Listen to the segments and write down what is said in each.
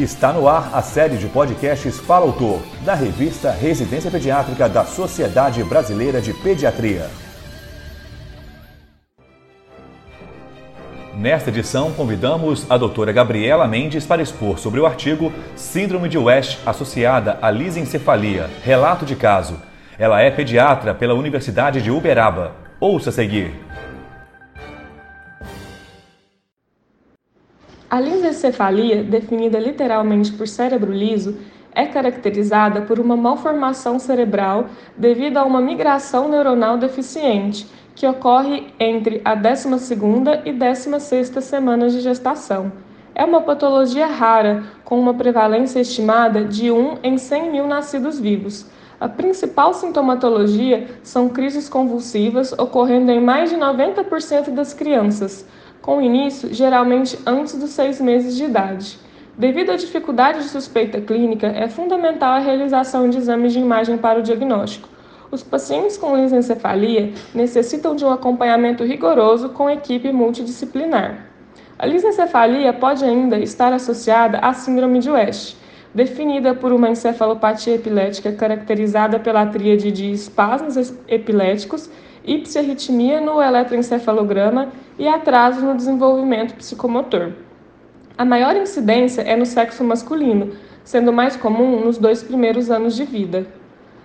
Está no ar a série de podcasts Fala Autor, da revista Residência Pediátrica da Sociedade Brasileira de Pediatria. Nesta edição, convidamos a doutora Gabriela Mendes para expor sobre o artigo Síndrome de West associada à lisencefalia, relato de caso. Ela é pediatra pela Universidade de Uberaba. Ouça a seguir. A lisencefalia, definida literalmente por cérebro liso, é caracterizada por uma malformação cerebral devido a uma migração neuronal deficiente, que ocorre entre a 12ª e 16ª semanas de gestação. É uma patologia rara, com uma prevalência estimada de 1 em 100 mil nascidos vivos. A principal sintomatologia são crises convulsivas ocorrendo em mais de 90% das crianças, com início geralmente antes dos seis meses de idade. Devido à dificuldade de suspeita clínica, é fundamental a realização de exames de imagem para o diagnóstico. Os pacientes com lisencefalia necessitam de um acompanhamento rigoroso com equipe multidisciplinar. A lisencefalia pode ainda estar associada à síndrome de West, definida por uma encefalopatia epilética caracterizada pela tríade de espasmos epiléticos, ipsiarritmia no eletroencefalograma e atraso no desenvolvimento psicomotor. A maior incidência é no sexo masculino, sendo mais comum nos dois primeiros anos de vida.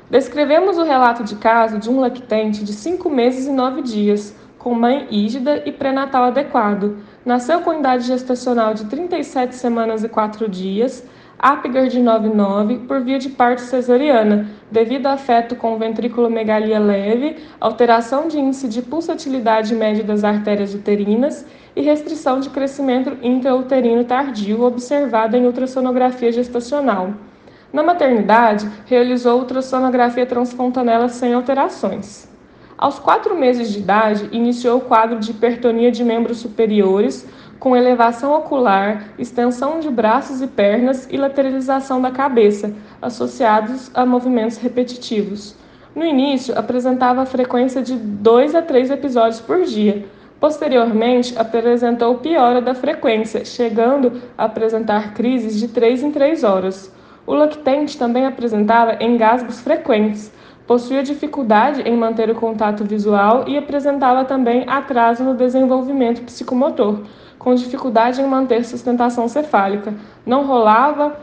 Descrevemos o relato de caso de um lactente de 5 meses e 9 dias, com mãe ígida e pré-natal adequado. Nasceu com idade gestacional de 37 semanas e 4 dias, Apgar 99 por via de parto cesariana, devido a afeto com ventriculomegalia leve, alteração de índice de pulsatilidade média das artérias uterinas e restrição de crescimento intrauterino tardio observada em ultrassonografia gestacional. Na maternidade, realizou ultrassonografia transfontanela sem alterações. Aos quatro meses de idade, iniciou o quadro de hipertonia de membros superiores, com elevação ocular, extensão de braços e pernas e lateralização da cabeça, associados a movimentos repetitivos. No início, apresentava a frequência de 2 a 3 episódios por dia. Posteriormente, apresentou piora da frequência, chegando a apresentar crises de 3 em 3 horas. O lactente também apresentava engasgos frequentes, possuía dificuldade em manter o contato visual e apresentava também atraso no desenvolvimento psicomotor, com dificuldade em manter sustentação cefálica, não rolava,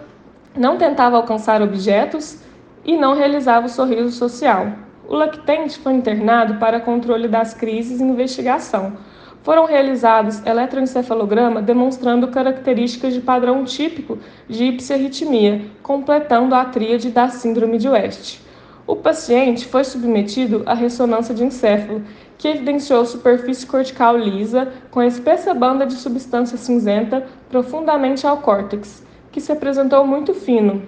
não tentava alcançar objetos e não realizava o sorriso social. O lactente foi internado para controle das crises e investigação. Foram realizados eletroencefalograma demonstrando características de padrão típico de ipsiarritmia, completando a tríade da síndrome de West. O paciente foi submetido à ressonância de encéfalo, que evidenciou superfície cortical lisa com espessa banda de substância cinzenta profundamente ao córtex, que se apresentou muito fino.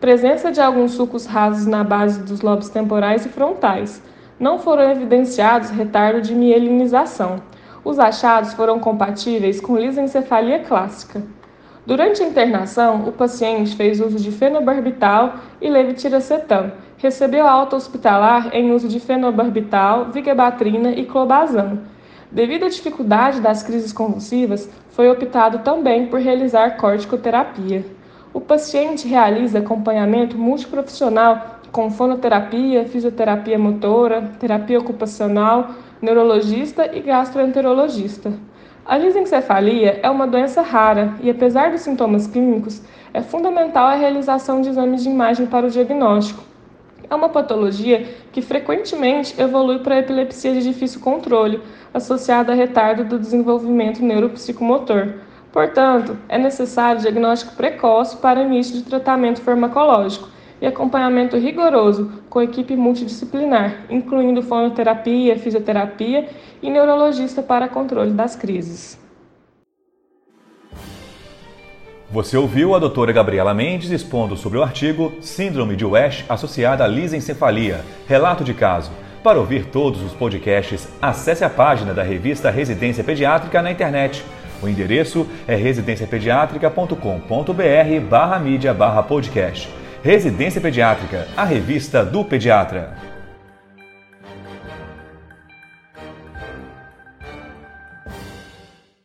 Presença de alguns sulcos rasos na base dos lobos temporais e frontais. Não foram evidenciados retardo de mielinização. Os achados foram compatíveis com lisencefalia clássica. Durante a internação, o paciente fez uso de fenobarbital e levetiracetam. Recebeu alta hospitalar em uso de fenobarbital, vigabatrina e clobazam. Devido à dificuldade das crises convulsivas, foi optado também por realizar corticoterapia. O paciente realiza acompanhamento multiprofissional com fonoterapia, fisioterapia motora, terapia ocupacional, neurologista e gastroenterologista. A lisencefalia é uma doença rara e, apesar dos sintomas clínicos, é fundamental a realização de exames de imagem para o diagnóstico. É uma patologia que frequentemente evolui para epilepsia de difícil controle, associada a retardo do desenvolvimento neuropsicomotor. Portanto, é necessário diagnóstico precoce para início de tratamento farmacológico e acompanhamento rigoroso com equipe multidisciplinar, incluindo fonoterapia, fisioterapia e neurologista para controle das crises. Você ouviu a doutora Gabriela Mendes expondo sobre o artigo Síndrome de West associada à lisencefalia, relato de caso. Para ouvir todos os podcasts, acesse a página da revista Residência Pediátrica na internet. O endereço é residenciapediatrica.com.br barra mídia barra podcast. Residência Pediátrica, a revista do pediatra.